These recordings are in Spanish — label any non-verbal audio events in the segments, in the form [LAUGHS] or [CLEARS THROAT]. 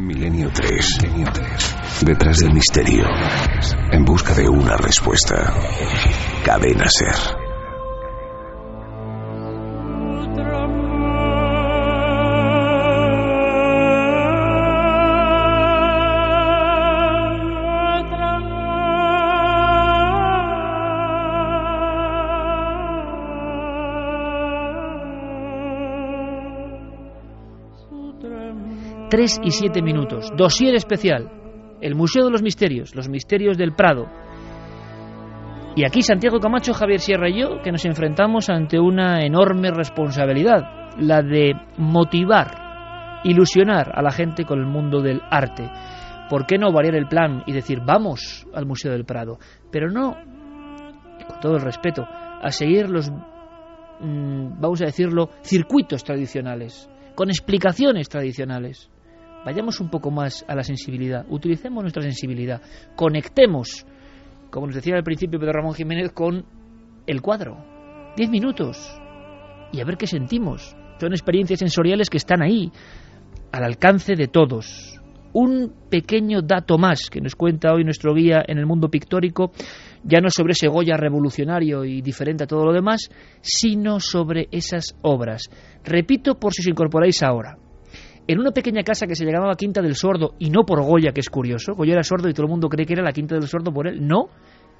Milenio 3. Detrás del misterio. En busca de una respuesta. Cadena Ser. Tres y siete minutos. Dosier especial. El Museo de los Misterios, los Misterios del Prado. Y aquí Santiago Camacho, Javier Sierra y yo, que nos enfrentamos ante una enorme responsabilidad, la de motivar, ilusionar a la gente con el mundo del arte. ¿Por qué no variar el plan y decir, vamos al Museo del Prado? Pero no, con todo el respeto, a seguir los, mm, vamos a decirlo, circuitos tradicionales, con explicaciones tradicionales. Vayamos un poco más a la sensibilidad, utilicemos nuestra sensibilidad, conectemos, como nos decía al principio Pedro Ramón Jiménez, con el cuadro. Diez minutos y a ver qué sentimos. Son experiencias sensoriales que están ahí, al alcance de todos. Un pequeño dato más que nos cuenta hoy nuestro guía en el mundo pictórico, ya no sobre ese Goya revolucionario y diferente a todo lo demás, sino sobre esas obras. Repito por si os incorporáis ahora en una pequeña casa que se llamaba Quinta del Sordo, y no por Goya, que es curioso, Goya era sordo y todo el mundo cree que era la Quinta del Sordo por él, no,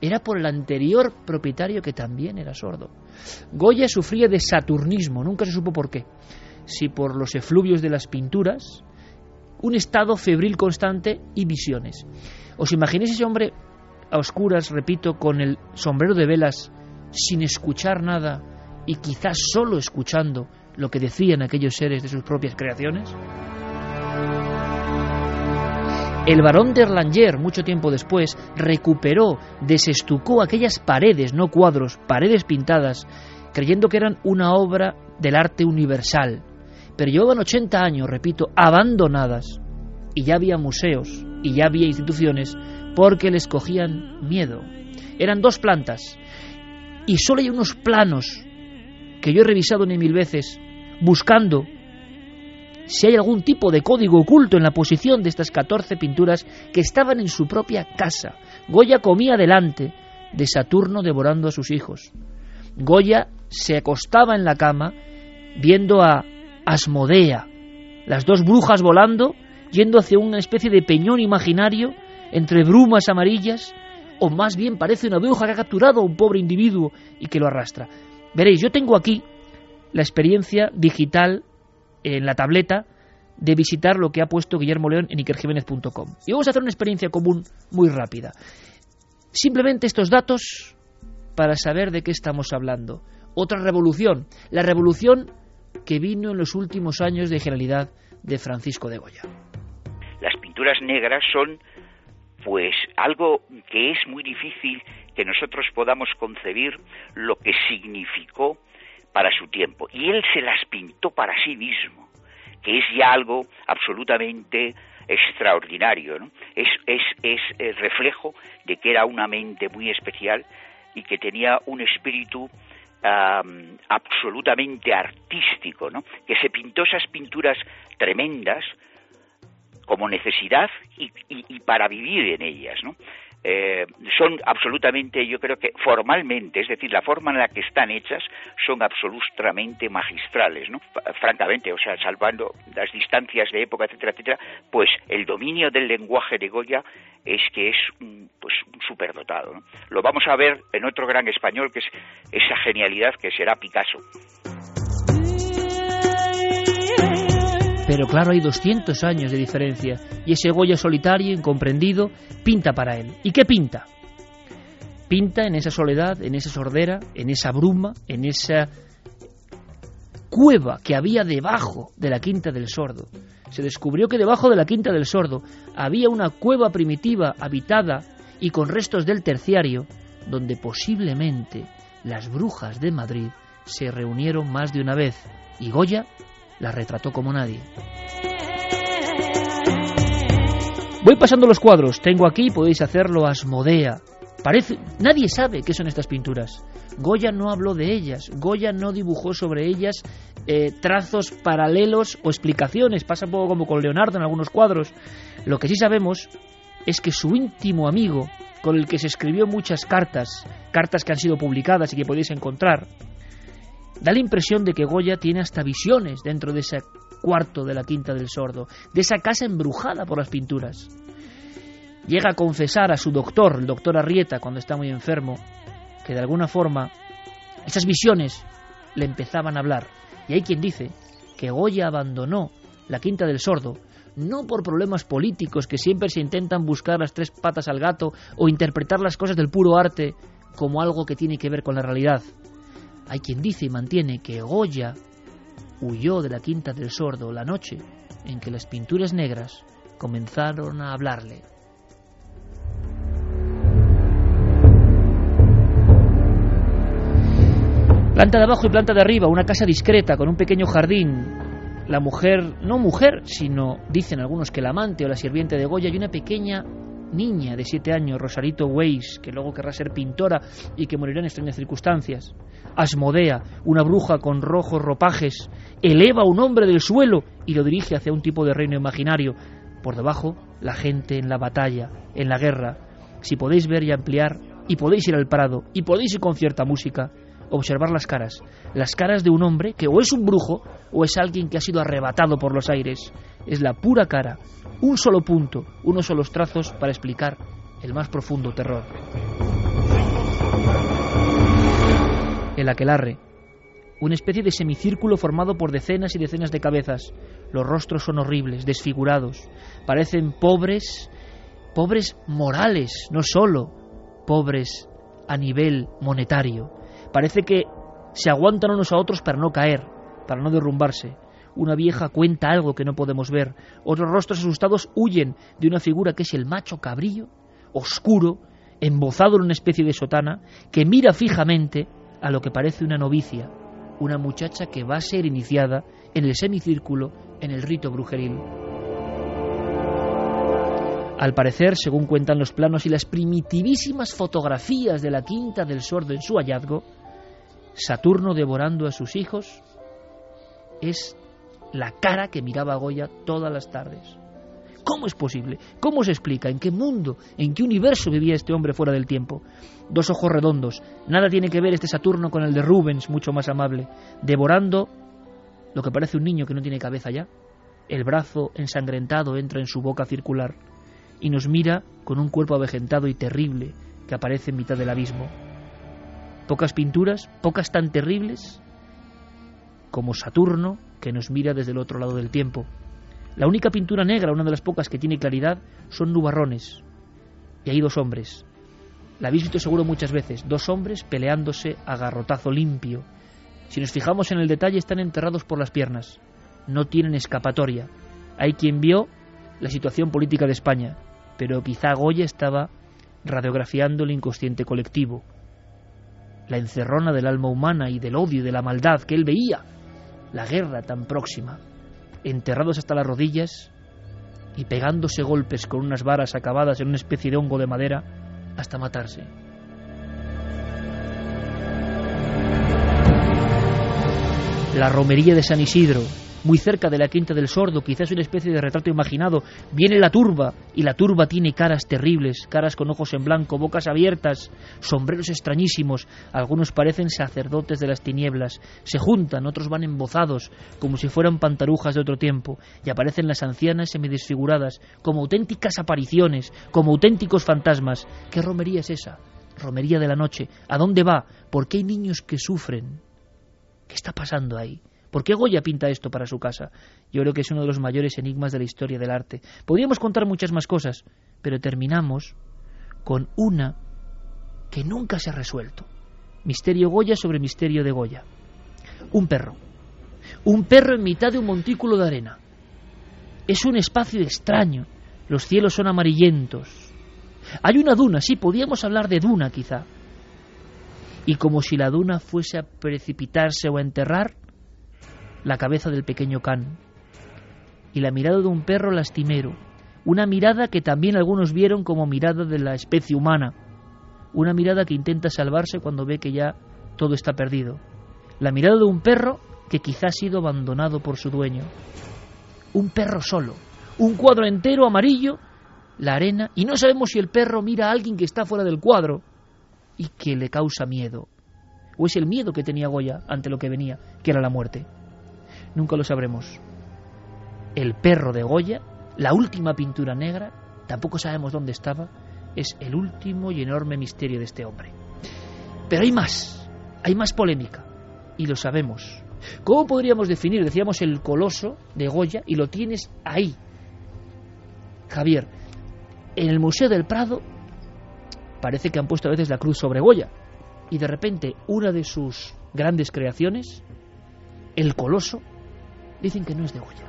era por el anterior propietario que también era sordo. Goya sufría de saturnismo, nunca se supo por qué, si por los efluvios de las pinturas, un estado febril constante y visiones. ¿Os imagináis ese hombre a oscuras, repito, con el sombrero de velas, sin escuchar nada y quizás solo escuchando lo que decían aquellos seres de sus propias creaciones? El barón de Erlanger, mucho tiempo después, recuperó, desestucó aquellas paredes, no cuadros, paredes pintadas, creyendo que eran una obra del arte universal. Pero llevaban 80 años, repito, abandonadas, y ya había museos, y ya había instituciones, porque les cogían miedo. Eran dos plantas, y solo hay unos planos que yo he revisado ni mil veces, buscando si hay algún tipo de código oculto en la posición de estas 14 pinturas que estaban en su propia casa. Goya comía delante de Saturno devorando a sus hijos. Goya se acostaba en la cama viendo a Asmodea, las dos brujas volando, yendo hacia una especie de peñón imaginario entre brumas amarillas, o más bien parece una bruja que ha capturado a un pobre individuo y que lo arrastra. Veréis, yo tengo aquí la experiencia digital en la tableta de visitar lo que ha puesto Guillermo León en ikerjiménez.com. Y vamos a hacer una experiencia común muy rápida. Simplemente estos datos para saber de qué estamos hablando. Otra revolución, la revolución que vino en los últimos años de generalidad de Francisco de Goya. Las pinturas negras son pues algo que es muy difícil que nosotros podamos concebir lo que significó para su tiempo. Y él se las pintó para sí mismo, que es ya algo absolutamente extraordinario. ¿no? Es, es, es el reflejo de que era una mente muy especial y que tenía un espíritu absolutamente artístico, ¿no? que se pintó esas pinturas tremendas como necesidad y, y para vivir en ellas. ¿no? Eh, son absolutamente, yo creo que formalmente, es decir, la forma en la que están hechas, son absolutamente magistrales, ¿no? Francamente, o sea, salvando las distancias de época, etcétera, etcétera, pues el dominio del lenguaje de Goya es que es un, pues un superdotado. Lo vamos a ver en otro gran español que es esa genialidad que será Picasso. Pero claro, hay 200 años de diferencia y ese Goya solitario, incomprendido, pinta para él. ¿Y qué pinta? Pinta en esa soledad, en esa sordera, en esa bruma, en esa cueva que había debajo de la Quinta del Sordo. Se descubrió que debajo de la Quinta del Sordo había una cueva primitiva habitada y con restos del terciario, donde posiblemente las brujas de Madrid se reunieron más de una vez y Goya la retrató como nadie. Voy pasando los cuadros. Tengo aquí, podéis hacerlo, Asmodea. Parece, nadie sabe qué son estas pinturas. Goya no habló de ellas, Goya no dibujó sobre ellas eh, trazos paralelos o explicaciones. Pasa un poco como con Leonardo en algunos cuadros. Lo que sí sabemos es que su íntimo amigo, con el que se escribió muchas cartas, cartas que han sido publicadas y que podéis encontrar, da la impresión de que Goya tiene hasta visiones dentro de ese cuarto de la Quinta del Sordo, de esa casa embrujada por las pinturas. Llega a confesar a su doctor, el doctor Arrieta, cuando está muy enfermo, que de alguna forma esas visiones le empezaban a hablar. Y hay quien dice que Goya abandonó la Quinta del Sordo no por problemas políticos que siempre se intentan buscar las tres patas al gato o interpretar las cosas del puro arte como algo que tiene que ver con la realidad. Hay quien dice y mantiene que Goya huyó de la Quinta del Sordo la noche en que las pinturas negras comenzaron a hablarle. Planta de abajo y planta de arriba, una casa discreta con un pequeño jardín. La mujer, no mujer, sino dicen algunos que la amante o la sirviente de Goya y una pequeña niña de siete años, Rosarito Weiss, que luego querrá ser pintora y que morirá en extrañas circunstancias. Asmodea, una bruja con rojos ropajes, eleva a un hombre del suelo y lo dirige hacia un tipo de reino imaginario. Por debajo, la gente en la batalla, en la guerra. Si podéis ver y ampliar, y podéis ir al prado, y podéis ir con cierta música, observar las caras, las caras de un hombre que o es un brujo o es alguien que ha sido arrebatado por los aires. Es la pura cara, un solo punto, unos solos trazos para explicar el más profundo terror. El aquelarre, una especie de semicírculo formado por decenas y decenas de cabezas. Los rostros son horribles, desfigurados, parecen pobres, pobres morales, no solo pobres a nivel monetario. Parece que se aguantan unos a otros para no caer, para no derrumbarse. Una vieja cuenta algo que no podemos ver. Otros rostros asustados huyen de una figura que es el macho cabrillo, oscuro, embozado en una especie de sotana, que mira fijamente a lo que parece una novicia, una muchacha que va a ser iniciada en el semicírculo en el rito brujeril. Al parecer, según cuentan los planos y las primitivísimas fotografías de la quinta del sordo en su hallazgo, Saturno devorando a sus hijos es la cara que miraba Goya todas las tardes. ¿Cómo es posible? ¿Cómo se explica? ¿En qué mundo? ¿En qué universo vivía este hombre fuera del tiempo? Dos ojos redondos. Nada tiene que ver este Saturno con el de Rubens, mucho más amable. Devorando lo que parece un niño que no tiene cabeza ya. El brazo ensangrentado entra en su boca circular y nos mira con un cuerpo avejentado y terrible que aparece en mitad del abismo. Pocas pinturas, pocas tan terribles como Saturno, que nos mira desde el otro lado del tiempo. La única pintura negra, una de las pocas que tiene claridad, son nubarrones. Y hay dos hombres. La habéis visto seguro muchas veces, dos hombres peleándose a garrotazo limpio. Si nos fijamos en el detalle, están enterrados por las piernas. No tienen escapatoria. Hay quien vio la situación política de España, pero quizá Goya estaba radiografiando el inconsciente colectivo, la encerrona del alma humana y del odio y de la maldad que él veía, la guerra tan próxima, enterrados hasta las rodillas y pegándose golpes con unas varas acabadas en una especie de hongo de madera hasta matarse. La romería de San Isidro, muy cerca de la Quinta del Sordo, quizás una especie de retrato imaginado, viene la turba, y la turba tiene caras terribles, caras con ojos en blanco, bocas abiertas, sombreros extrañísimos, algunos parecen sacerdotes de las tinieblas, se juntan, otros van embozados, como si fueran pantarujas de otro tiempo, y aparecen las ancianas semidesfiguradas, como auténticas apariciones, como auténticos fantasmas. ¿Qué romería es esa? Romería de la noche. ¿A dónde va? ¿Por qué hay niños que sufren? ¿Qué está pasando ahí? ¿Por qué Goya pinta esto para su casa? Yo creo que es uno de los mayores enigmas de la historia del arte. Podríamos contar muchas más cosas, pero terminamos con una que nunca se ha resuelto. Misterio Goya sobre misterio de Goya. Un perro. Un perro en mitad de un montículo de arena. Es un espacio extraño. Los cielos son amarillentos. Hay una duna, sí, podríamos hablar de duna quizá. Y como si la duna fuese a precipitarse o a enterrar, la cabeza del pequeño can y la mirada de un perro lastimero, una mirada que también algunos vieron como mirada de la especie humana, una mirada que intenta salvarse cuando ve que ya todo está perdido, la mirada de un perro que quizá ha sido abandonado por su dueño. Un perro solo, un cuadro entero amarillo, la arena, y no sabemos si el perro mira a alguien que está fuera del cuadro y que le causa miedo. O es el miedo que tenía Goya ante lo que venía, que era la muerte. Nunca lo sabremos. El perro de Goya, la última pintura negra, tampoco sabemos dónde estaba, es el último y enorme misterio de este hombre. Pero hay más, hay más polémica, y lo sabemos. ¿Cómo podríamos definir, decíamos, el coloso de Goya, y lo tienes ahí, Javier? En el Museo del Prado parece que han puesto a veces la cruz sobre Goya, y de repente una de sus grandes creaciones, el coloso, dicen que no es de Goya.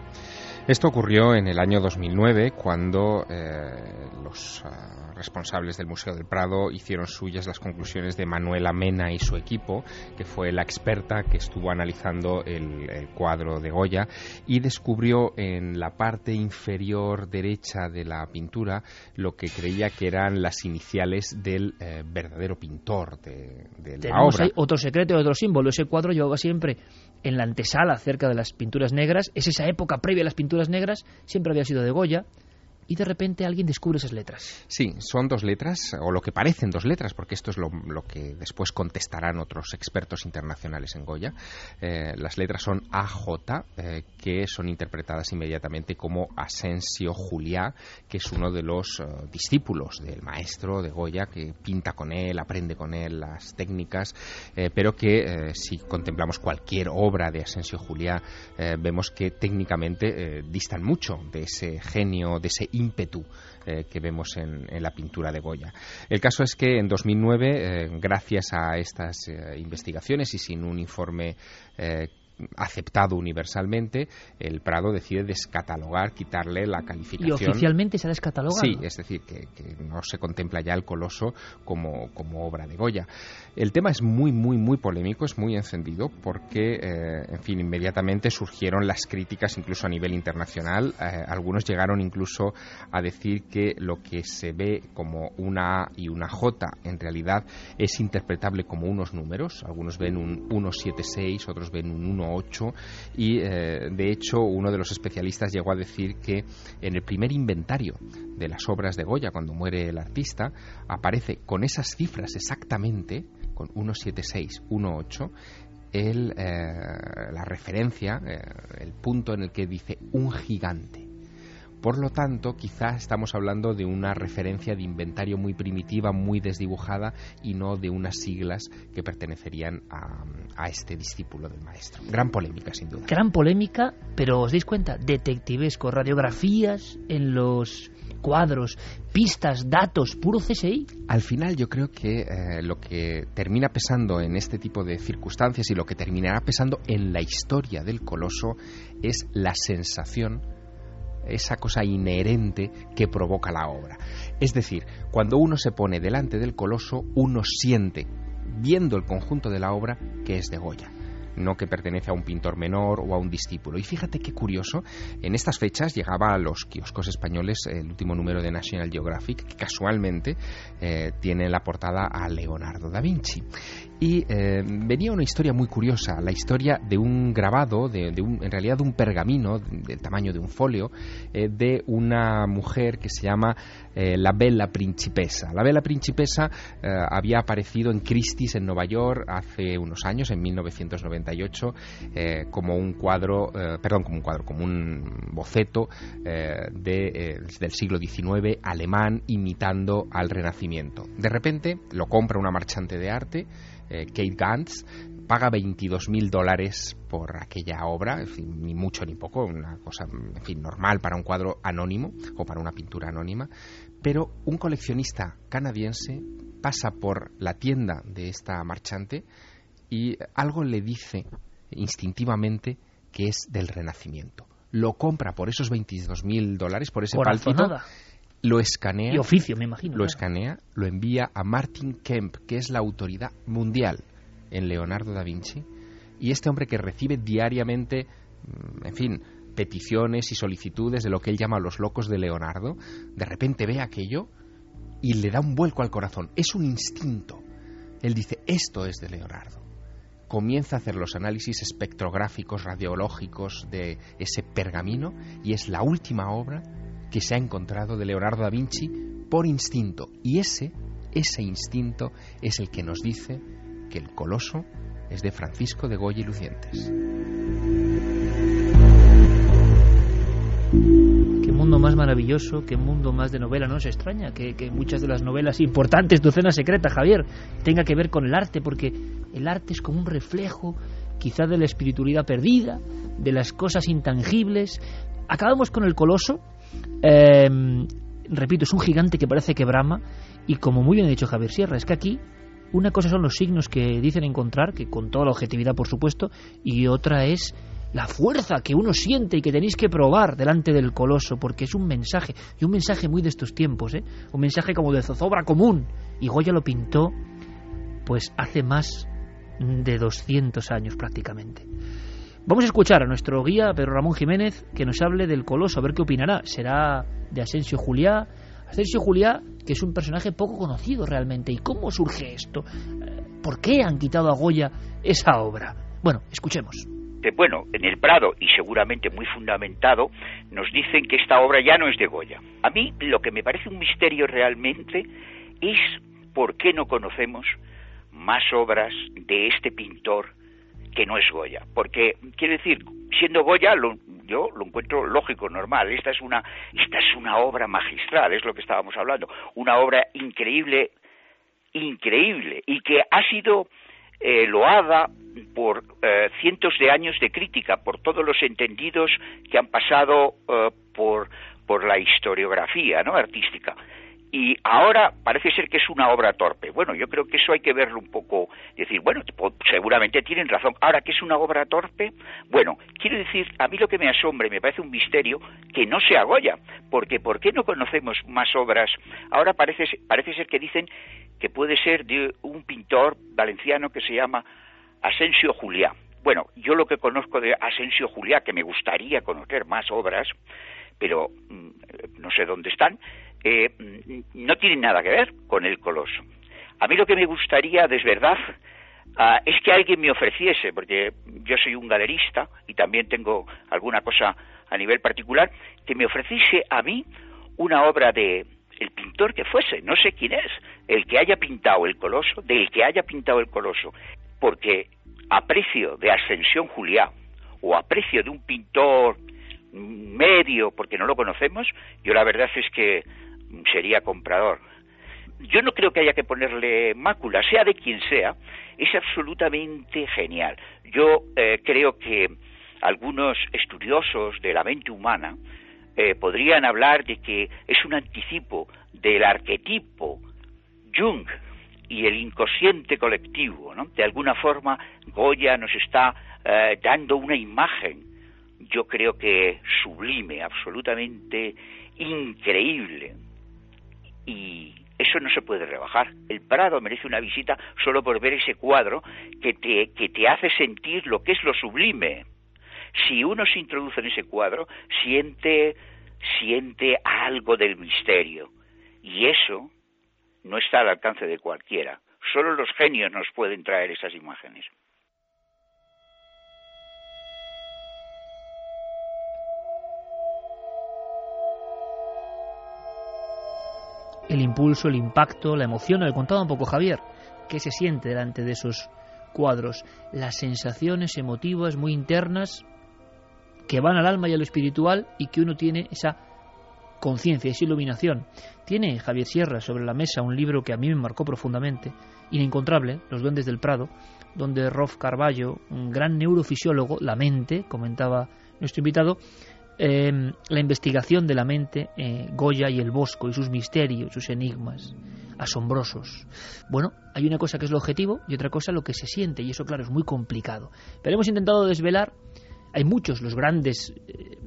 Esto ocurrió en el año 2009 cuando eh, los uh, responsables del Museo del Prado hicieron suyas las conclusiones de Manuela Mena y su equipo, que fue la experta que estuvo analizando el, cuadro de Goya y descubrió en la parte inferior derecha de la pintura lo que creía que eran las iniciales del eh, verdadero pintor de, la obra. otro secreto, otro símbolo. Ese cuadro llevaba siempre en la antesala cerca de las pinturas negras. Es esa época previa a las pinturas negras, siempre había sido de Goya y de repente alguien descubre esas letras. Sí, son dos letras, o lo que parecen dos letras, porque esto es lo, que después contestarán otros expertos internacionales en Goya. Eh, las letras son AJ, eh, que son interpretadas inmediatamente como Asensio Juliá, que es uno de los eh, discípulos del maestro de Goya, que pinta con él, aprende con él las técnicas, pero que si contemplamos cualquier obra de Asensio Juliá, vemos que técnicamente distan mucho de ese genio, de ese ímpetu eh, que vemos en, la pintura de Goya. El caso es que en 2009, eh, gracias a estas eh, investigaciones y sin un informe aceptado universalmente, el Prado decide descatalogar, quitarle la calificación. ¿Y oficialmente se ha descatalogado? Sí, es decir, que, no se contempla ya el coloso como, como, obra de Goya. El tema es muy, muy, muy polémico, es muy encendido, porque, eh, en fin, inmediatamente surgieron las críticas, incluso a nivel internacional. Eh, algunos llegaron incluso a decir que lo que se ve como una A y una J, en realidad es interpretable como unos números. Algunos ven un 176, otros ven un 1 y eh, de hecho uno de los especialistas llegó a decir que en el primer inventario de las obras de Goya cuando muere el artista aparece con esas cifras exactamente con 176, 18 el, eh, la referencia, eh, el punto en el que dice un gigante. Por lo tanto, quizás estamos hablando de una referencia de inventario muy primitiva, muy desdibujada y no de unas siglas que pertenecerían a, este discípulo del maestro. Gran polémica, sin duda. Gran polémica, pero os dais cuenta, detectivesco, radiografías en los cuadros, pistas, datos, puro CSI. Al final yo creo que eh, lo que termina pesando en este tipo de circunstancias y lo que terminará pesando en la historia del coloso es la sensación esa cosa inherente que provoca la obra. Es decir, cuando uno se pone delante del coloso, uno siente, viendo el conjunto de la obra, que es de Goya no que pertenece a un pintor menor o a un discípulo. Y fíjate qué curioso, en estas fechas llegaba a los kioscos españoles el último número de National Geographic, que casualmente eh, tiene en la portada a Leonardo da Vinci. Y eh, venía una historia muy curiosa, la historia de un grabado, de, un, en realidad de un pergamino del tamaño de un folio, eh, de una mujer que se llama eh, La Bella Principessa. La Bella Principessa había aparecido en Christie's en Nueva York hace unos años, en 1998, como un cuadro, perdón, como un cuadro, como un boceto de, del siglo XIX alemán imitando al Renacimiento. De repente lo compra una marchante de arte, eh, Kate Gantz, paga 22 mil dólares por aquella obra, ni mucho ni poco, una cosa en fin, normal para un cuadro anónimo o para una pintura anónima, pero un coleccionista canadiense pasa por la tienda de esta marchante y algo le dice instintivamente que es del Renacimiento. Lo compra por esos 22 mil dólares, por ese pálpito lo escanea. Y oficio, me imagino. Lo escanea, lo envía a Martin Kemp, que es la autoridad mundial en Leonardo da Vinci. Y este hombre que recibe diariamente, mm, en fin, peticiones y solicitudes de lo que él llama los locos de Leonardo, de repente ve aquello y le da un vuelco al corazón. Es un instinto. Él dice, esto es de Leonardo comienza a hacer los análisis espectrográficos, radiológicos de ese pergamino y es la última obra que se ha encontrado de Leonardo da Vinci por instinto. Y ese, ese instinto es el que nos dice que el coloso es de Francisco de Goya y Lucientes. Qué mundo más maravilloso, qué mundo más de novela. No se extraña que, que muchas de las novelas importantes, Docena Secreta, Javier, tenga que ver con el arte, porque el arte es como un reflejo quizá de la espiritualidad perdida, de las cosas intangibles. Acabamos con el coloso. Eh, repito, es un gigante que parece que brama y como muy bien ha dicho Javier Sierra, es que aquí una cosa son los signos que dicen encontrar, que con toda la objetividad por supuesto, y otra es la fuerza que uno siente y que tenéis que probar delante del coloso, porque es un mensaje, y un mensaje muy de estos tiempos, ¿eh? un mensaje como de zozobra común. Y Goya lo pintó pues hace más de 200 años prácticamente. Vamos a escuchar a nuestro guía Pedro Ramón Jiménez que nos hable del coloso, a ver qué opinará. Será de Asensio Juliá. Asensio Juliá, que es un personaje poco conocido realmente. ¿Y cómo surge esto? ¿Por qué han quitado a Goya esa obra? Bueno, escuchemos bueno, en el Prado, y seguramente muy fundamentado, nos dicen que esta obra ya no es de Goya. A mí lo que me parece un misterio realmente es por qué no conocemos más obras de este pintor que no es Goya. Porque, quiero decir, siendo Goya, yo lo encuentro lógico, normal. Esta es, una, esta es una obra magistral, es lo que estábamos hablando. Una obra increíble, increíble, y que ha sido eh, loada por eh, cientos de años de crítica, por todos los entendidos que han pasado eh, por, por la historiografía ¿no? artística y ahora parece ser que es una obra torpe. Bueno, yo creo que eso hay que verlo un poco, decir, bueno, seguramente tienen razón. Ahora, que es una obra torpe? Bueno, quiero decir, a mí lo que me asombra y me parece un misterio que no se Goya, porque ¿por qué no conocemos más obras? Ahora parece, parece ser que dicen que puede ser de un pintor valenciano que se llama Asensio Juliá. Bueno, yo lo que conozco de Asensio Juliá, que me gustaría conocer más obras, pero mm, no sé dónde están, eh, no tienen nada que ver con el coloso. A mí lo que me gustaría, de verdad, ah, es que alguien me ofreciese, porque yo soy un galerista y también tengo alguna cosa a nivel particular, que me ofreciese a mí una obra de el pintor que fuese, no sé quién es, el que haya pintado el coloso, del que haya pintado el coloso, porque a precio de Ascensión Juliá o a precio de un pintor medio, porque no lo conocemos, yo la verdad es que sería comprador. Yo no creo que haya que ponerle mácula, sea de quien sea, es absolutamente genial. Yo eh, creo que algunos estudiosos de la mente humana eh, podrían hablar de que es un anticipo del arquetipo Jung y el inconsciente colectivo. ¿no? De alguna forma, Goya nos está eh, dando una imagen, yo creo que sublime, absolutamente increíble, y eso no se puede rebajar. El Prado merece una visita solo por ver ese cuadro que te, que te hace sentir lo que es lo sublime. Si uno se introduce en ese cuadro, siente, siente algo del misterio. Y eso no está al alcance de cualquiera. Solo los genios nos pueden traer esas imágenes. El impulso, el impacto, la emoción. Le contaba un poco Javier qué se siente delante de esos cuadros, las sensaciones emotivas muy internas que van al alma y a lo espiritual y que uno tiene esa conciencia, esa iluminación. Tiene Javier Sierra sobre la mesa un libro que a mí me marcó profundamente, inencontrable, Los duendes del Prado, donde Rolf Carballo, un gran neurofisiólogo, la mente, comentaba nuestro invitado, Em, la investigación de la mente, eh, Goya y el Bosco y sus misterios, sus enigmas asombrosos. Bueno, hay una cosa que es lo objetivo y otra cosa lo que se siente y eso claro es muy complicado. Pero hemos intentado desvelar, hay muchos, los grandes eh,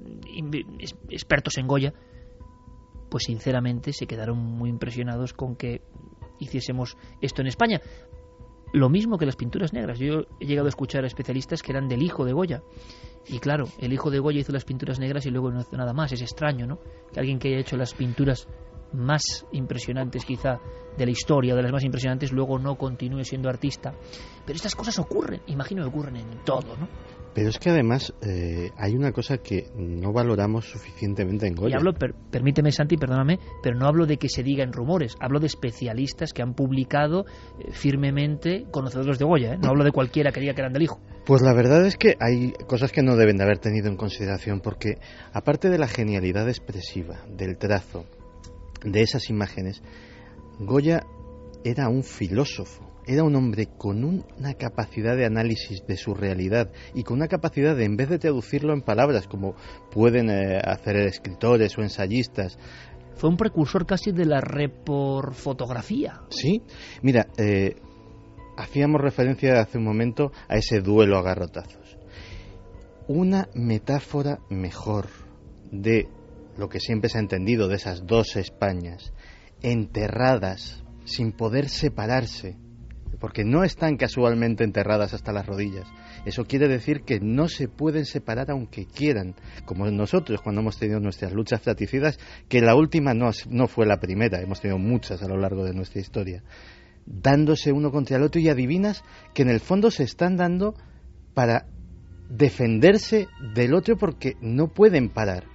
expertos en Goya, pues sinceramente se quedaron muy impresionados con que hiciésemos esto en España. Lo mismo que las pinturas negras. Yo he llegado a escuchar a especialistas que eran del hijo de Goya y claro, el hijo de Goya hizo las pinturas negras y luego no hizo nada más. Es extraño, ¿no? Que alguien que haya hecho las pinturas más impresionantes quizá de la historia, de las más impresionantes, luego no continúe siendo artista. Pero estas cosas ocurren, imagino que ocurren en todo, ¿no? Pero es que además eh, hay una cosa que no valoramos suficientemente en Goya. Y hablo, permíteme Santi, perdóname, pero no hablo de que se diga en rumores, hablo de especialistas que han publicado eh, firmemente conocedores de Goya, ¿eh? no hablo de cualquiera que diga que eran del hijo. Pues la verdad es que hay cosas que no deben de haber tenido en consideración, porque aparte de la genialidad expresiva, del trazo, de esas imágenes, Goya era un filósofo era un hombre con una capacidad de análisis de su realidad y con una capacidad de, en vez de traducirlo en palabras, como pueden eh, hacer escritores o ensayistas, fue un precursor casi de la reporfotografía. Sí, mira, eh, hacíamos referencia hace un momento a ese duelo a garrotazos. Una metáfora mejor de lo que siempre se ha entendido de esas dos Españas, enterradas, sin poder separarse, porque no están casualmente enterradas hasta las rodillas. Eso quiere decir que no se pueden separar aunque quieran, como nosotros cuando hemos tenido nuestras luchas fratricidas, que la última no, no fue la primera, hemos tenido muchas a lo largo de nuestra historia, dándose uno contra el otro y adivinas que en el fondo se están dando para defenderse del otro porque no pueden parar.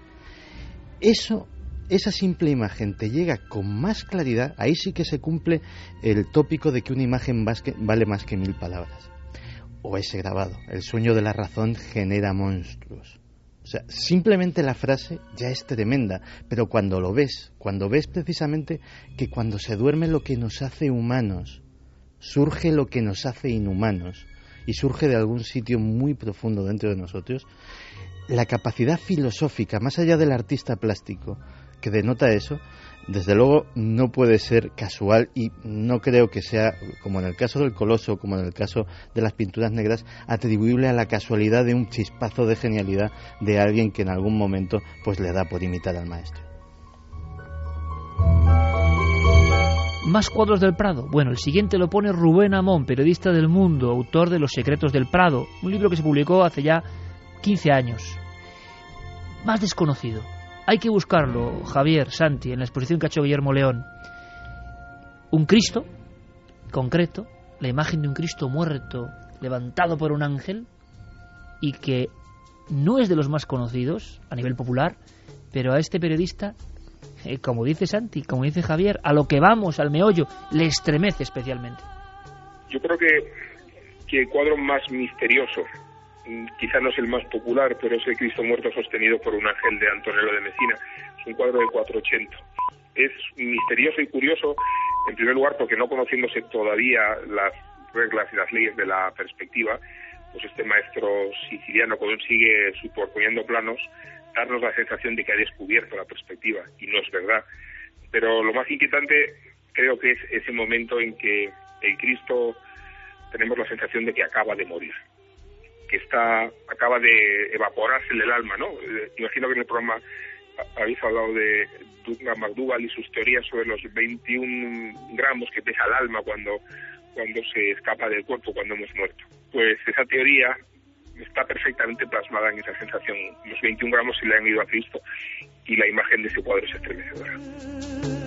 Eso esa simple imagen te llega con más claridad, ahí sí que se cumple el tópico de que una imagen vale más que mil palabras. O ese grabado, el sueño de la razón genera monstruos. O sea, simplemente la frase ya es tremenda, pero cuando lo ves, cuando ves precisamente que cuando se duerme lo que nos hace humanos, surge lo que nos hace inhumanos, y surge de algún sitio muy profundo dentro de nosotros, la capacidad filosófica, más allá del artista plástico, que denota eso, desde luego no puede ser casual y no creo que sea, como en el caso del Coloso, como en el caso de las pinturas negras, atribuible a la casualidad de un chispazo de genialidad de alguien que en algún momento pues le da por imitar al maestro. Más cuadros del Prado. Bueno, el siguiente lo pone Rubén Amón, periodista del Mundo, autor de Los secretos del Prado, un libro que se publicó hace ya 15 años. Más desconocido, hay que buscarlo, Javier, Santi, en la exposición que ha hecho Guillermo León. Un Cristo, concreto, la imagen de un Cristo muerto, levantado por un ángel, y que no es de los más conocidos a nivel popular, pero a este periodista, eh, como dice Santi, como dice Javier, a lo que vamos, al meollo, le estremece especialmente. Yo creo que, que el cuadro más misterioso quizá no es el más popular, pero es el Cristo muerto sostenido por un ángel de Antonello de Mecina. Es un cuadro de 480. Es misterioso y curioso, en primer lugar, porque no conociéndose todavía las reglas y las leyes de la perspectiva, pues este maestro siciliano consigue, superponiendo planos, darnos la sensación de que ha descubierto la perspectiva, y no es verdad. Pero lo más inquietante creo que es ese momento en que el Cristo tenemos la sensación de que acaba de morir que está acaba de evaporarse el alma, ¿no? Eh, imagino que en el programa habéis hablado de Duncan McDougall y sus teorías sobre los 21 gramos que pesa el alma cuando, cuando se escapa del cuerpo, cuando hemos muerto. Pues esa teoría está perfectamente plasmada en esa sensación. Los 21 gramos se le han ido a Cristo y la imagen de ese cuadro es estremecedora.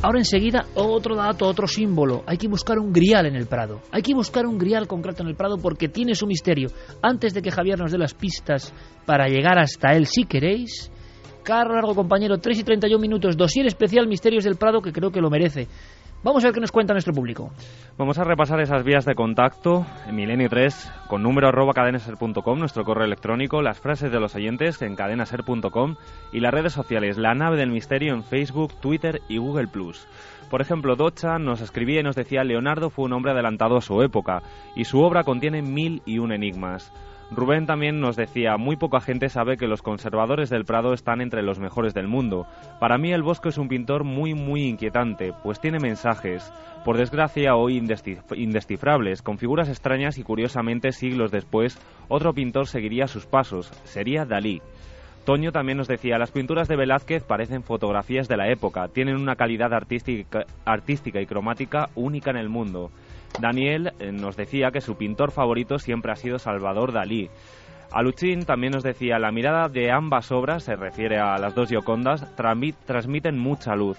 Ahora enseguida otro dato, otro símbolo. Hay que buscar un grial en el Prado. Hay que buscar un grial concreto en el Prado porque tiene su misterio. Antes de que Javier nos dé las pistas para llegar hasta él, si queréis, Carlos Largo, compañero, 3 y 31 minutos, dosier especial Misterios del Prado que creo que lo merece. Vamos a ver qué nos cuenta nuestro público. Vamos a repasar esas vías de contacto en Milenio 3 con número arroba cadenaser.com, nuestro correo electrónico, las frases de los oyentes en cadenaser.com y las redes sociales, la nave del misterio en Facebook, Twitter y Google+. Por ejemplo, Docha nos escribía y nos decía Leonardo fue un hombre adelantado a su época y su obra contiene mil y un enigmas. Rubén también nos decía, muy poca gente sabe que los conservadores del Prado están entre los mejores del mundo. Para mí el Bosco es un pintor muy muy inquietante, pues tiene mensajes, por desgracia hoy indescifrables, con figuras extrañas y curiosamente siglos después otro pintor seguiría sus pasos, sería Dalí. Toño también nos decía, las pinturas de Velázquez parecen fotografías de la época, tienen una calidad artística, artística y cromática única en el mundo. Daniel eh, nos decía que su pintor favorito siempre ha sido Salvador Dalí. Aluchín también nos decía, la mirada de ambas obras, se refiere a las dos Yocondas, transmiten mucha luz.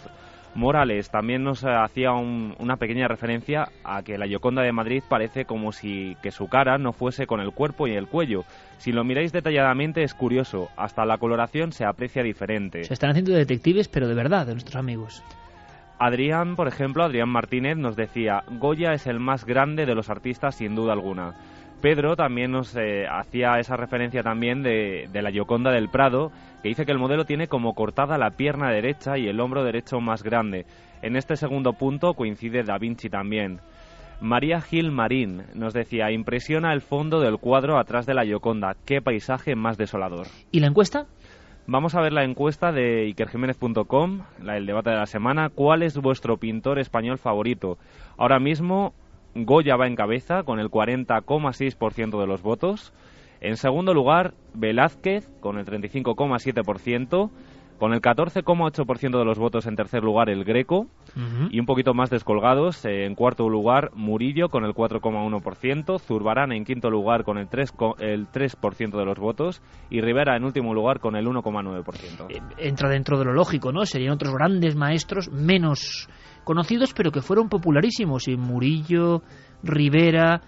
Morales también nos hacía una pequeña referencia a que la Yoconda de Madrid parece como si que su cara no fuese con el cuerpo y el cuello. Si lo miráis detalladamente es curioso, hasta la coloración se aprecia diferente. Se están haciendo detectives, pero de verdad, de nuestros amigos. Adrián, por ejemplo, Adrián Martínez nos decía, Goya es el más grande de los artistas sin duda alguna. Pedro también nos eh, hacía esa referencia también de, de, la Yoconda del Prado, que dice que el modelo tiene como cortada la pierna derecha y el hombro derecho más grande. En este segundo punto coincide Da Vinci también. María Gil Marín nos decía, impresiona el fondo del cuadro atrás de la Yoconda. Qué paisaje más desolador. ¿Y la encuesta? Vamos a ver la encuesta de ikerjiménez.com, el debate de la semana. ¿Cuál es vuestro pintor español favorito? Ahora mismo Goya va en cabeza con el 40,6% de los votos. En segundo lugar, Velázquez con el 35,7%. Con el 14,8% de los votos en tercer lugar el Greco y un poquito más descolgados. Eh, en cuarto lugar Murillo con el 4,1%, Zurbarán en quinto lugar con el 3%, el 3 de los votos y Rivera en último lugar con el 1,9%. Eh, entra dentro de lo lógico, ¿no? Serían otros grandes maestros menos conocidos pero que fueron popularísimos. Y Murillo, Rivera,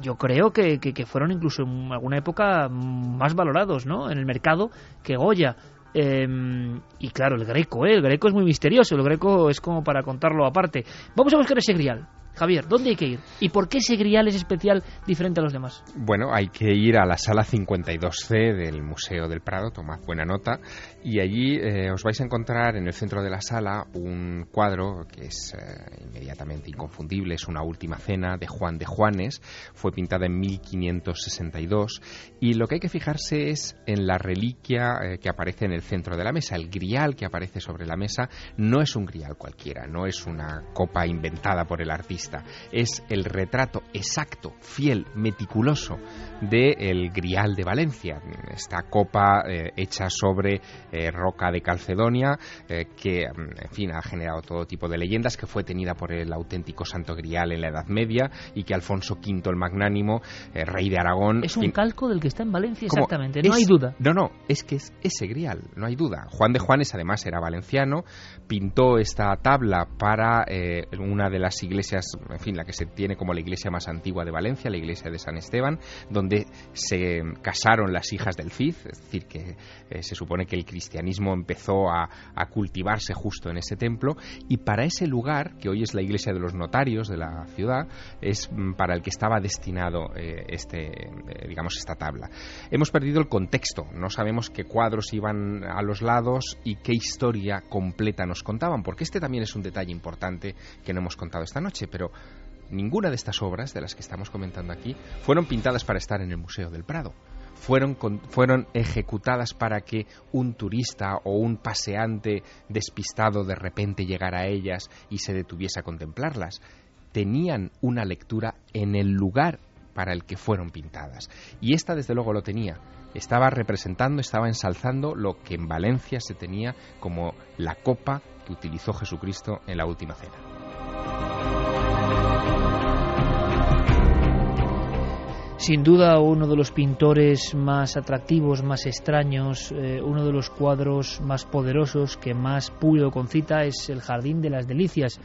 yo creo que, que, fueron incluso en alguna época más valorados ¿no? en el mercado que Goya. Em, y claro, el greco, ¿eh? el greco es muy misterioso, el greco es como para contarlo aparte. Vamos a buscar ese grial. Javier, ¿dónde hay que ir? ¿Y por qué ese grial es especial diferente a los demás? Bueno, hay que ir a la sala 52C del Museo del Prado, tomad buena nota, y allí eh, os vais a encontrar en el centro de la sala un cuadro que es eh, inmediatamente inconfundible, es una última cena de Juan de Juanes, fue pintada en 1562, y lo que hay que fijarse es en la reliquia eh, que aparece en el centro de la mesa, el grial que aparece sobre la mesa no es un grial cualquiera, no es una copa inventada por el artista, es el retrato exacto, fiel, meticuloso de el Grial de Valencia, esta copa eh, hecha sobre eh, roca de Calcedonia eh, que, mm, en fin, ha generado todo tipo de leyendas, que fue tenida por el auténtico Santo Grial en la Edad Media y que Alfonso V el Magnánimo, rey de Aragón... Es un calco del que está en Valencia exactamente, no hay duda. No, no, es que es ese Grial, no hay duda. Juan de Juanes además era valenciano, pintó esta tabla para una de las iglesias en fin, la que se tiene como la iglesia más antigua de Valencia, la iglesia de San Esteban, donde se casaron las hijas del Cid, es decir, que eh, se supone que el cristianismo empezó a, cultivarse justo en ese templo, y para ese lugar, que hoy es la iglesia de los notarios de la ciudad, es mm, para el que estaba destinado eh, este, eh, digamos, esta tabla. Hemos perdido el contexto, no sabemos qué cuadros iban a los lados y qué historia completa nos contaban, porque este también es un detalle importante que no hemos contado esta noche, pero ninguna de estas obras de las que estamos comentando aquí fueron pintadas para estar en el Museo del Prado. Fueron, fueron ejecutadas para que un turista o un paseante despistado de repente llegara a ellas y se detuviese a contemplarlas. Tenían una lectura en el lugar para el que fueron pintadas. Y esta desde luego lo tenía. Estaba representando, estaba ensalzando lo que en Valencia se tenía como la copa que utilizó Jesucristo en la última cena. Sin duda uno de los pintores más atractivos, más extraños, eh, uno de los cuadros más poderosos que más pudo concita es El Jardín de las Delicias.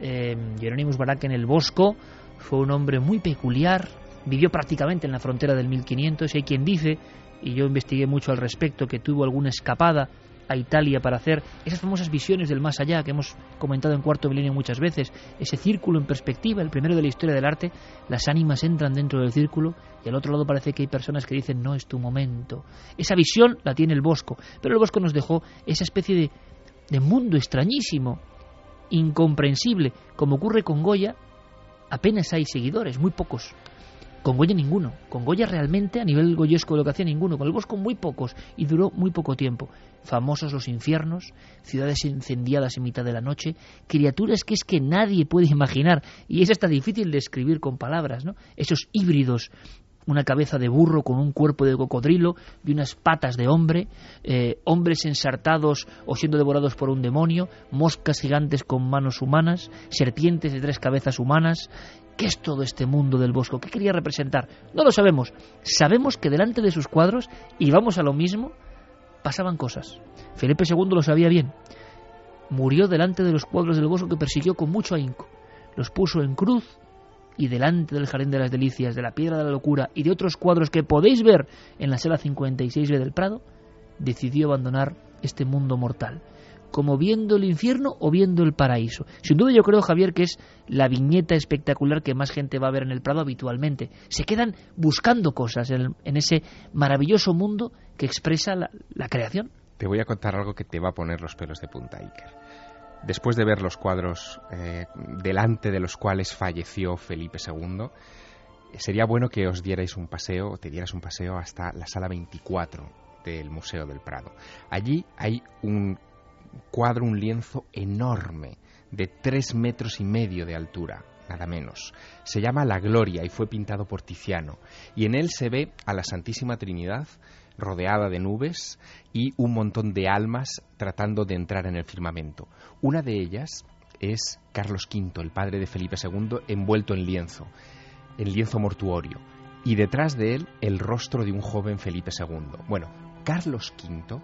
Eh, Jerónimo Barak en el Bosco fue un hombre muy peculiar, vivió prácticamente en la frontera del 1500 y hay quien dice, y yo investigué mucho al respecto, que tuvo alguna escapada a Italia para hacer esas famosas visiones del más allá que hemos comentado en Cuarto Milenio muchas veces, ese círculo en perspectiva, el primero de la historia del arte, las ánimas entran dentro del círculo y al otro lado parece que hay personas que dicen no es tu momento. Esa visión la tiene el Bosco, pero el Bosco nos dejó esa especie de, de mundo extrañísimo, incomprensible, como ocurre con Goya, apenas hay seguidores, muy pocos. Con Goya ninguno. Con Goya realmente a nivel goyesco de lo que hacía ninguno. Con el Bosco muy pocos y duró muy poco tiempo. Famosos los infiernos, ciudades incendiadas en mitad de la noche, criaturas que es que nadie puede imaginar y es hasta difícil de escribir con palabras, ¿no? Esos híbridos una cabeza de burro con un cuerpo de cocodrilo y unas patas de hombre, eh, hombres ensartados o siendo devorados por un demonio, moscas gigantes con manos humanas, serpientes de tres cabezas humanas. ¿Qué es todo este mundo del bosco? ¿Qué quería representar? No lo sabemos. Sabemos que delante de sus cuadros, y vamos a lo mismo, pasaban cosas. Felipe II lo sabía bien. Murió delante de los cuadros del bosco que persiguió con mucho ahínco. Los puso en cruz y delante del Jardín de las Delicias, de la Piedra de la Locura y de otros cuadros que podéis ver en la sala 56B del Prado, decidió abandonar este mundo mortal, como viendo el infierno o viendo el paraíso. Sin duda yo creo, Javier, que es la viñeta espectacular que más gente va a ver en el Prado habitualmente. Se quedan buscando cosas en, ese maravilloso mundo que expresa la, la creación. Te voy a contar algo que te va a poner los pelos de punta, Iker después de ver los cuadros eh, delante de los cuales falleció Felipe II, sería bueno que os dierais un paseo, te dieras un paseo hasta la sala 24 del Museo del Prado. Allí hay un cuadro, un lienzo enorme, de tres metros y medio de altura, nada menos. Se llama La Gloria y fue pintado por Tiziano. Y en él se ve a la Santísima Trinidad rodeada de nubes y un montón de almas tratando de entrar en el firmamento. Una de ellas es Carlos V, el padre de Felipe II, envuelto en lienzo, en lienzo mortuorio, y detrás de él el rostro de un joven Felipe II. Bueno, Carlos V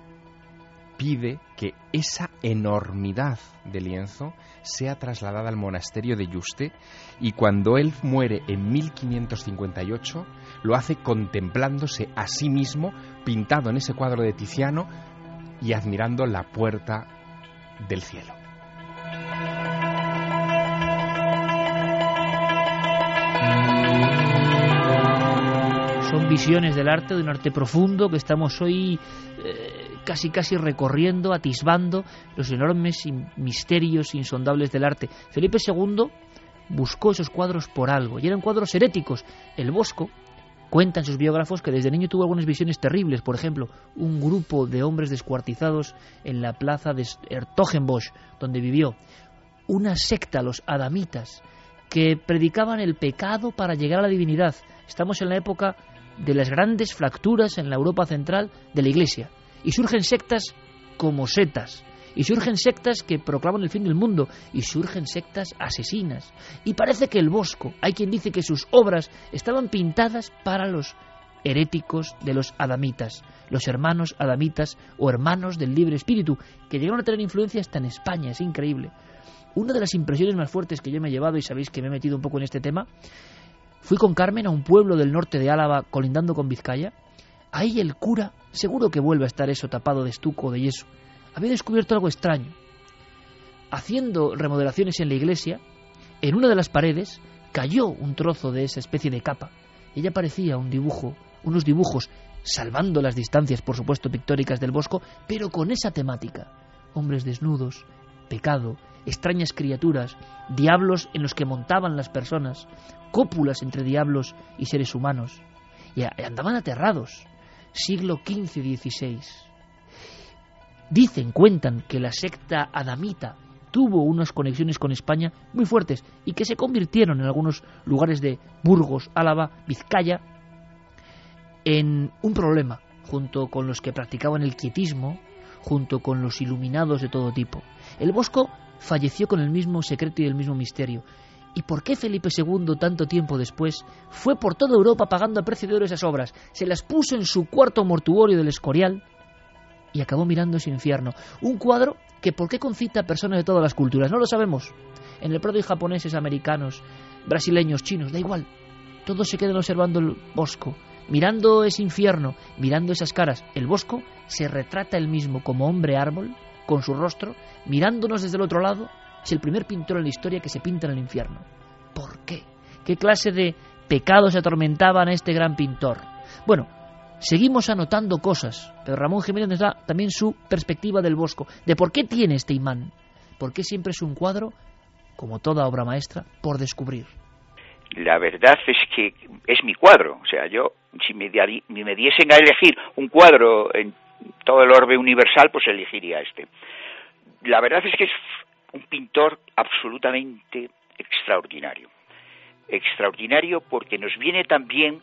pide que esa enormidad de lienzo sea trasladada al monasterio de Yuste y cuando él muere en 1558 lo hace contemplándose a sí mismo pintado en ese cuadro de Tiziano y admirando la puerta del cielo. Son visiones del arte, de un arte profundo que estamos hoy eh, casi casi recorriendo, atisbando los enormes misterios insondables del arte. Felipe II buscó esos cuadros por algo, y eran cuadros heréticos. El Bosco, Cuentan sus biógrafos que desde niño tuvo algunas visiones terribles, por ejemplo, un grupo de hombres descuartizados en la plaza de Ertogenbosch, donde vivió, una secta, los adamitas, que predicaban el pecado para llegar a la divinidad. Estamos en la época de las grandes fracturas en la Europa central de la Iglesia, y surgen sectas como setas, y surgen sectas que proclaman el fin del mundo, y surgen sectas asesinas. Y parece que el Bosco, hay quien dice que sus obras estaban pintadas para los heréticos de los adamitas, los hermanos adamitas o hermanos del libre espíritu, que llegaron a tener influencia hasta en España, es increíble. Una de las impresiones más fuertes que yo me he llevado, y sabéis que me he metido un poco en este tema, fui con Carmen a un pueblo del norte de Álava colindando con Vizcaya. Ahí el cura, seguro que vuelve a estar eso tapado de estuco o de yeso, había descubierto algo extraño. Haciendo remodelaciones en la iglesia, en una de las paredes cayó un trozo de esa especie de capa. Y ella parecía un dibujo, unos dibujos, salvando las distancias, por supuesto, pictóricas del bosco, pero con esa temática. Hombres desnudos, pecado, extrañas criaturas, diablos en los que montaban las personas, cópulas entre diablos y seres humanos. Y andaban aterrados. Siglo XV-XVI. Dicen, cuentan que la secta adamita tuvo unas conexiones con España muy fuertes y que se convirtieron en algunos lugares de Burgos, Álava, Vizcaya en un problema junto con los que practicaban el quietismo, junto con los iluminados de todo tipo. El Bosco falleció con el mismo secreto y el mismo misterio. ¿Y por qué Felipe II, tanto tiempo después, fue por toda Europa pagando a precio de oro esas obras? Se las puso en su cuarto mortuorio del Escorial y acabó mirando ese infierno. Un cuadro que por qué concita a personas de todas las culturas, no lo sabemos. En el Prado hay japoneses, americanos, brasileños, chinos, da igual. Todos se quedan observando el bosco, mirando ese infierno, mirando esas caras. El bosco se retrata él mismo como hombre árbol, con su rostro, mirándonos desde el otro lado. Es el primer pintor en la historia que se pinta en el infierno. ¿Por qué? ¿Qué clase de pecados atormentaban a este gran pintor? Bueno, Seguimos anotando cosas, pero Ramón Jiménez nos da también su perspectiva del Bosco, de por qué tiene este imán, por qué siempre es un cuadro, como toda obra maestra, por descubrir. La verdad es que es mi cuadro, o sea, yo, si me, me diesen a elegir un cuadro en todo el orbe universal, pues elegiría este. La verdad es que es un pintor absolutamente extraordinario. Extraordinario porque nos viene también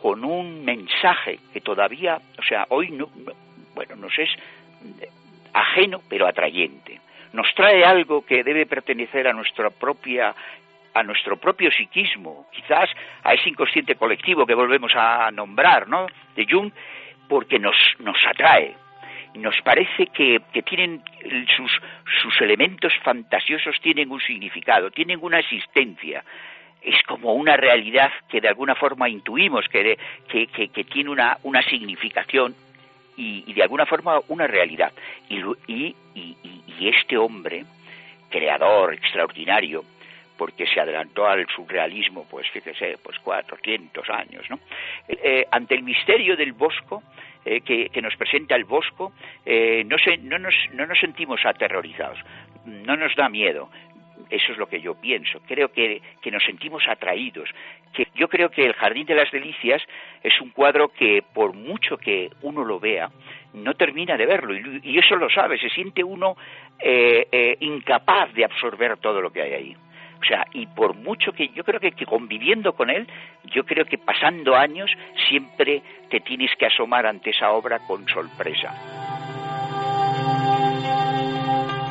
con un mensaje que todavía, o sea, hoy no, bueno, nos es ajeno pero atrayente. Nos trae algo que debe pertenecer a nuestra propia a nuestro propio psiquismo, quizás a ese inconsciente colectivo que volvemos a nombrar, ¿no? De Jung, porque nos, nos atrae. Nos parece que, que tienen sus, sus elementos fantasiosos tienen un significado, tienen una existencia, es como una realidad que de alguna forma intuimos que, tiene una, una significación y, y, de alguna forma una realidad. Y, y, y, este hombre, creador extraordinario, porque se adelantó al surrealismo, pues fíjese, pues 400 años, ¿no? Eh, ante el misterio del Bosco, eh, que, que, nos presenta el Bosco, eh, no, se, no, nos, no nos sentimos aterrorizados, no nos da miedo, eso es lo que yo pienso. Creo que, que, nos sentimos atraídos. Que yo creo que el Jardín de las Delicias es un cuadro que, por mucho que uno lo vea, no termina de verlo. Y, eso lo sabe. Se siente uno eh, incapaz de absorber todo lo que hay ahí. O sea, y por mucho que yo creo que, conviviendo con él, yo creo que pasando años siempre te tienes que asomar ante esa obra con sorpresa.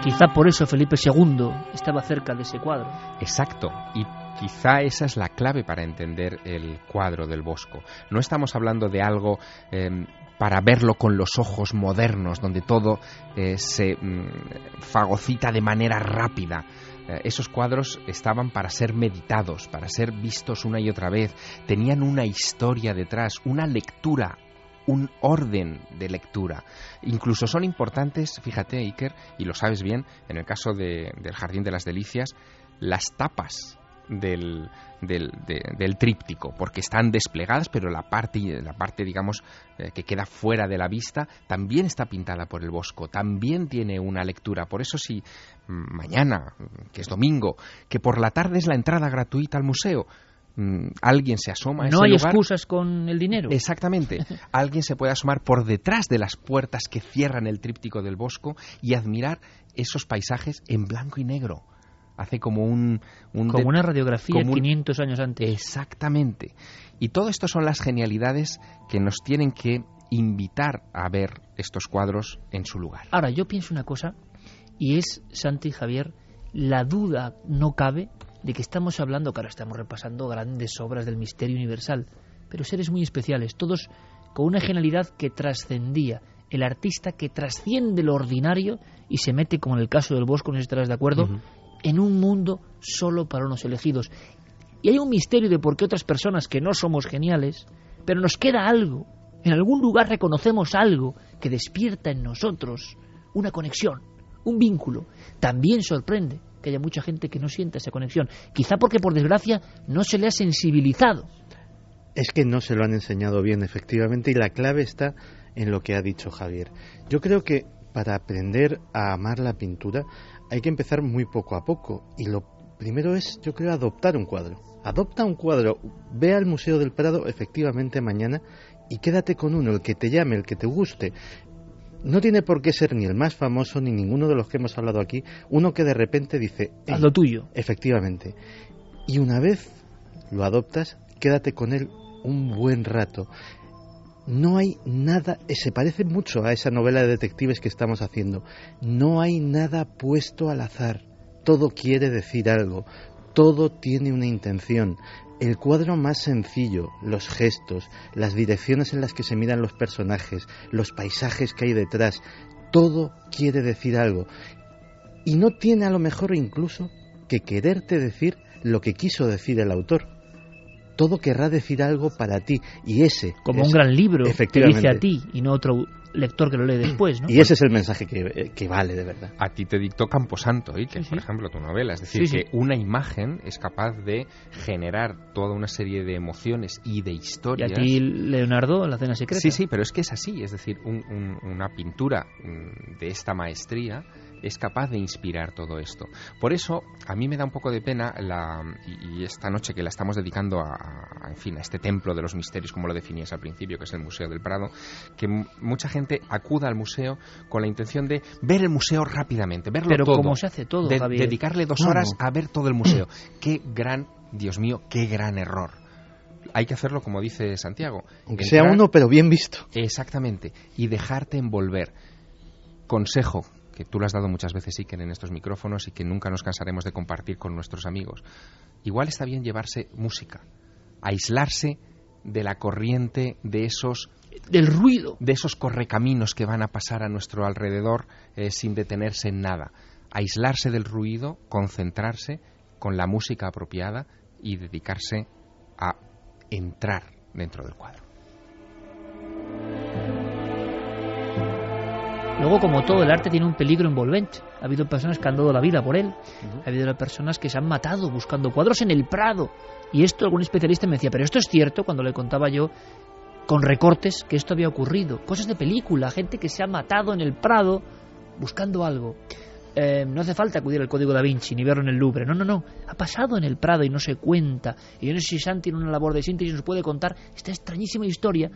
Quizá por eso Felipe II estaba cerca de ese cuadro. Exacto, y quizá esa es la clave para entender el cuadro del Bosco. No estamos hablando de algo em, para verlo con los ojos modernos, donde todo eh, se mm, fagocita de manera rápida. Eh, esos cuadros estaban para ser meditados, para ser vistos una y otra vez, tenían una historia detrás, una lectura, un orden de lectura. Incluso son importantes, fíjate Iker, y lo sabes bien, en el caso del Jardín de las Delicias, las tapas del, del, del, tríptico, porque están desplegadas, pero la parte, la parte digamos, eh, que queda fuera de la vista, también está pintada por el Bosco, también tiene una lectura. Por eso si mañana, que es domingo, que por la tarde es la entrada gratuita al museo, mm, alguien se asoma a no hay excusas con el dinero exactamente [LAUGHS] alguien se puede asomar por detrás de las puertas que cierran el tríptico del bosco y admirar esos paisajes en blanco y negro hace como un... como una radiografía 500 años antes. Exactamente. Y todo esto son las genialidades que nos tienen que invitar a ver estos cuadros en su lugar. Ahora, yo pienso una cosa, y es, Santi y Javier, la duda no cabe de que estamos hablando, claro, estamos repasando grandes obras del misterio universal, pero seres muy especiales, todos con una genialidad que trascendía, el artista que trasciende lo ordinario y se mete, como en el caso del Bosco, no sé si estarás de acuerdo, en un mundo solo para unos elegidos. Y hay un misterio de por qué otras personas que no somos geniales, pero nos queda algo, en algún lugar reconocemos algo que despierta en nosotros una conexión, un vínculo. También sorprende que haya mucha gente que no sienta esa conexión, quizá porque por desgracia no se le ha sensibilizado. Es que no se lo han enseñado bien, efectivamente, y la clave está en lo que ha dicho Javier. Yo creo que para aprender a amar la pintura hay que empezar muy poco a poco y lo primero es, yo creo, adoptar un cuadro. Adopta un cuadro, ve al Museo del Prado efectivamente mañana y quédate con uno, el que te llame, el que te guste. No tiene por qué ser ni el más famoso ni ninguno de los que hemos hablado aquí, uno que de repente dice, haz lo tuyo. Efectivamente. Y una vez lo adoptas, quédate con él un buen rato no hay nada, se parece mucho a esa novela de detectives que estamos haciendo, no hay nada puesto al azar, todo quiere decir algo, todo tiene una intención. El cuadro más sencillo, los gestos, las direcciones en las que se miran los personajes, los paisajes que hay detrás, todo quiere decir algo. Y no tiene a lo mejor incluso que quererte decir lo que quiso decir el autor todo querrá decir algo para ti y ese como un gran libro que dice a ti y no otro lector que lo lee después ¿no? y ese es el mensaje que, que vale de verdad. A ti te dictó Camposanto ¿eh? que por ejemplo tu novela. Es decir que una imagen es capaz de generar toda una serie de emociones y de historias y a ti Leonardo la cena secreta. Sí sí pero es que es así. Es decir una pintura mm, de esta maestría es capaz de inspirar todo esto. Por eso, a mí me da un poco de pena, la, y, esta noche que la estamos dedicando a, en fin, a este templo de los misterios, como lo definías al principio, que es el Museo del Prado, que mucha gente acuda al museo con la intención de ver el museo rápidamente, verlo Pero todo. como se hace todo, Dedicarle dos horas a ver todo el museo. [CLEARS THROAT] qué gran, Dios mío, qué gran error hay que hacerlo como dice Santiago. Aunque sea uno, pero bien visto. Exactamente. Y dejarte envolver. Consejo que tú lo has dado muchas veces, que en estos micrófonos y que nunca nos cansaremos de compartir con nuestros amigos. Igual está bien llevarse música, aislarse de la corriente de esos del ruido. de esos correcaminos que van a pasar a nuestro alrededor eh, sin detenerse en nada. Aislarse del ruido concentrarse con la música apropiada y dedicarse a entrar dentro del cuadro Luego, como todo, el arte tiene un peligro envolvente. Ha habido personas que han dado la vida por él. Ha habido personas que se han matado buscando cuadros en el Prado. Y esto algún especialista me decía, pero esto es cierto cuando le contaba yo con recortes que esto había ocurrido. Cosas de película, gente que se ha matado en el Prado buscando algo. Eh, no hace falta acudir al código da Vinci ni verlo en el Louvre. No, no, no. Ha pasado en el Prado y no se cuenta. Y yo no sé si Santi en una labor de síntesis nos puede contar esta extrañísima historia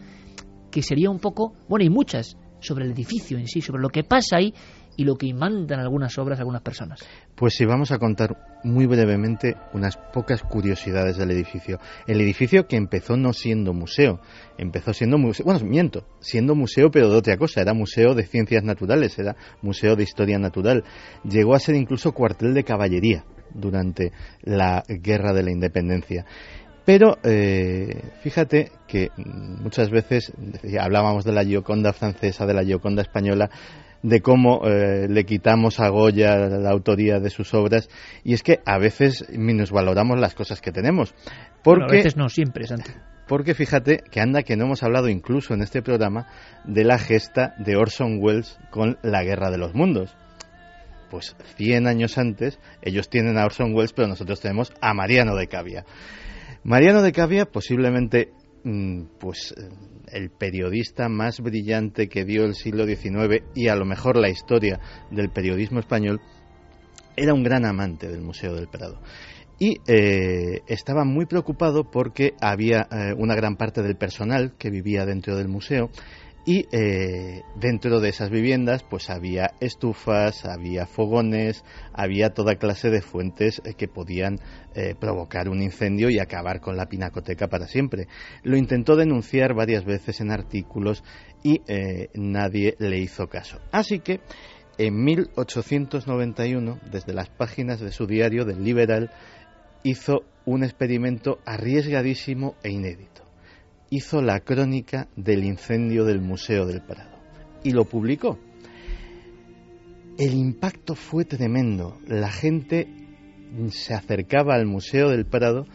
que sería un poco, bueno, y muchas, sobre el edificio en sí, sobre lo que pasa ahí y lo que imantan algunas obras algunas personas. Pues sí, vamos a contar muy brevemente unas pocas curiosidades del edificio. El edificio que empezó no siendo museo, empezó siendo museo, bueno, miento, siendo museo pero de otra cosa, era museo de ciencias naturales, era museo de historia natural. Llegó a ser incluso cuartel de caballería durante la Guerra de la Independencia. Pero eh, fíjate que muchas veces hablábamos de la Gioconda francesa, de la Gioconda española, de cómo eh, le quitamos a Goya la autoría de sus obras y es que a veces minusvaloramos las cosas que tenemos. Porque, a veces no, siempre, Santi. Porque fíjate que anda que no hemos hablado incluso en este programa de la gesta de Orson Welles con la Guerra de los Mundos. Pues 100 años antes ellos tienen a Orson Welles, pero nosotros tenemos a Mariano de Cavia. Mariano de Cavia, posiblemente mm, pues el periodista más brillante que dio el siglo XIX y a lo mejor la historia del periodismo español, era un gran amante del Museo del Prado. Y eh, estaba muy preocupado porque había eh, una gran parte del personal que vivía dentro del museo y eh, dentro de esas viviendas pues había estufas, había fogones, había toda clase de fuentes eh, que podían eh, provocar un incendio y acabar con la pinacoteca para siempre. Lo intentó denunciar varias veces en artículos y nadie le hizo caso. Así que en 1891, desde las páginas de su diario del Liberal, hizo un experimento arriesgadísimo e inédito hizo la crónica del incendio del Museo del Prado y lo publicó. El impacto fue tremendo. La gente se acercaba al Museo del Prado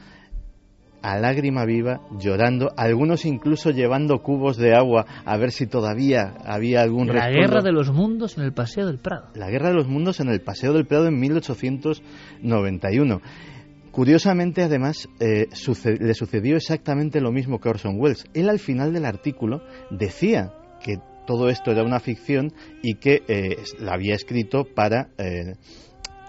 a lágrima viva, llorando, algunos incluso llevando cubos de agua a ver si todavía había algún La guerra de los mundos en el Paseo del Prado. La guerra de los mundos en el Paseo del Prado en 1891. Curiosamente, además, eh, le sucedió exactamente lo mismo que Orson Welles. Él al final del artículo decía que todo esto era una ficción y que eh, la había escrito para eh,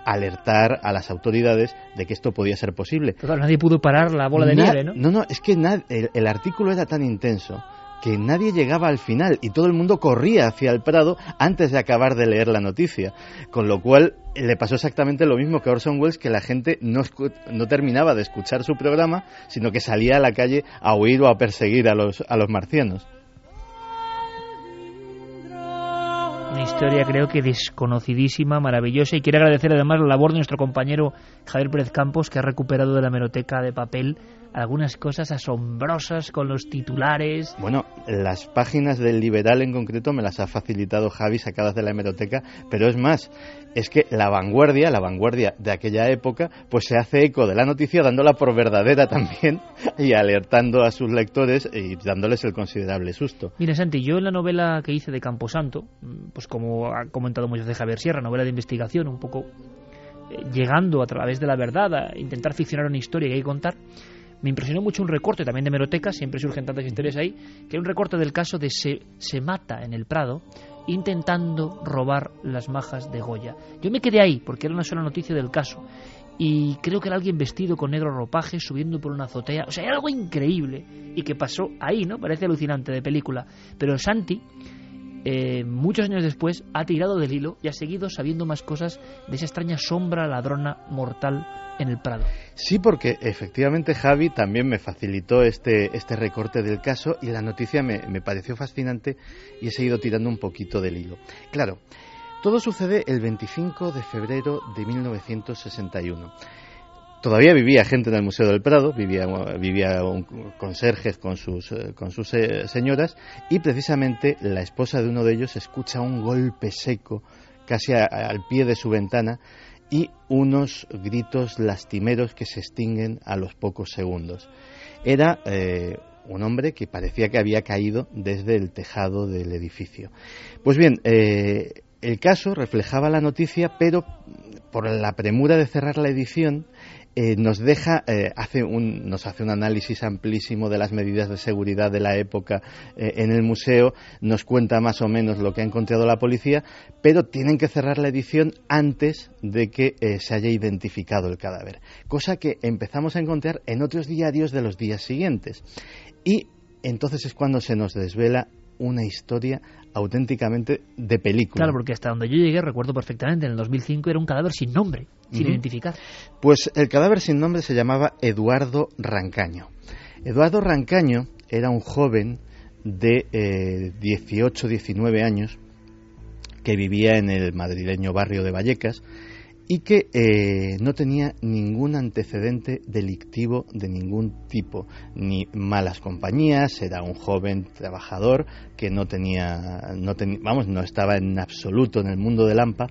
alertar a las autoridades de que esto podía ser posible. Pero nadie pudo parar la bola de nieve, ¿no? No, no, es que el artículo era tan intenso que nadie llegaba al final y todo el mundo corría hacia el Prado antes de acabar de leer la noticia. Con lo cual le pasó exactamente lo mismo que a Orson Welles, que la gente no, no terminaba de escuchar su programa, sino que salía a la calle a huir o a perseguir a los, a los marcianos. Una historia creo que desconocidísima, maravillosa y quiero agradecer además la labor de nuestro compañero Javier Pérez Campos que ha recuperado de la meroteca de papel algunas cosas asombrosas con los titulares. Bueno, las páginas del Liberal en concreto me las ha facilitado Javi sacadas de la hemeroteca, pero es más, es que la vanguardia, la vanguardia de aquella época, pues se hace eco de la noticia dándola por verdadera [LAUGHS] también y alertando a sus lectores y dándoles el considerable susto. Mira, Santi, yo en la novela que hice de Camposanto, pues como ha comentado muchas veces Javier Sierra, novela de investigación, un poco eh, llegando a través de la verdad a intentar ficcionar una historia que hay que contar, me impresionó mucho un recorte también de Meroteca, siempre surgen tantas historias ahí, que es un recorte del caso de se, se mata en el Prado intentando robar las majas de Goya. Yo me quedé ahí porque era una sola noticia del caso y creo que era alguien vestido con negro ropaje subiendo por una azotea. O sea, era algo increíble y que pasó ahí, ¿no? Parece alucinante de película. Pero Santi eh, muchos años después ha tirado del hilo y ha seguido sabiendo más cosas de esa extraña sombra ladrona mortal en el Prado. Sí, porque efectivamente Javi también me facilitó este, este recorte del caso y la noticia me, me pareció fascinante y he seguido tirando un poquito del hilo. Claro, todo sucede el 25 de febrero de 1961. Todavía vivía gente en el Museo del Prado, vivía, vivía un conserjes con sus, eh, con sus eh, señoras y precisamente la esposa de uno de ellos escucha un golpe seco casi al pie de su ventana y unos gritos lastimeros que se extinguen a los pocos segundos. Era eh, un hombre que parecía que había caído desde el tejado del edificio. Pues bien, el caso reflejaba la noticia, pero por la premura de cerrar la edición, eh, nos deja, eh, hace un, nos hace un análisis amplísimo de las medidas de seguridad de la época eh, en el museo, nos cuenta más o menos lo que ha encontrado la policía, pero tienen que cerrar la edición antes de que se haya identificado el cadáver, cosa que empezamos a encontrar en otros diarios de los días siguientes. Y entonces es cuando se nos desvela una historia auténticamente de película. Claro, porque hasta donde yo llegué, recuerdo perfectamente, en el 2005 era un cadáver sin nombre, sin identificar. Pues el cadáver sin nombre se llamaba Eduardo Rancaño. Eduardo Rancaño era un joven de eh, 18, 19 años que vivía en el madrileño barrio de Vallecas y que eh, no tenía ningún antecedente delictivo de ningún tipo, ni malas compañías, era un joven trabajador que no tenía, no vamos, no estaba en absoluto en el mundo del AMPA,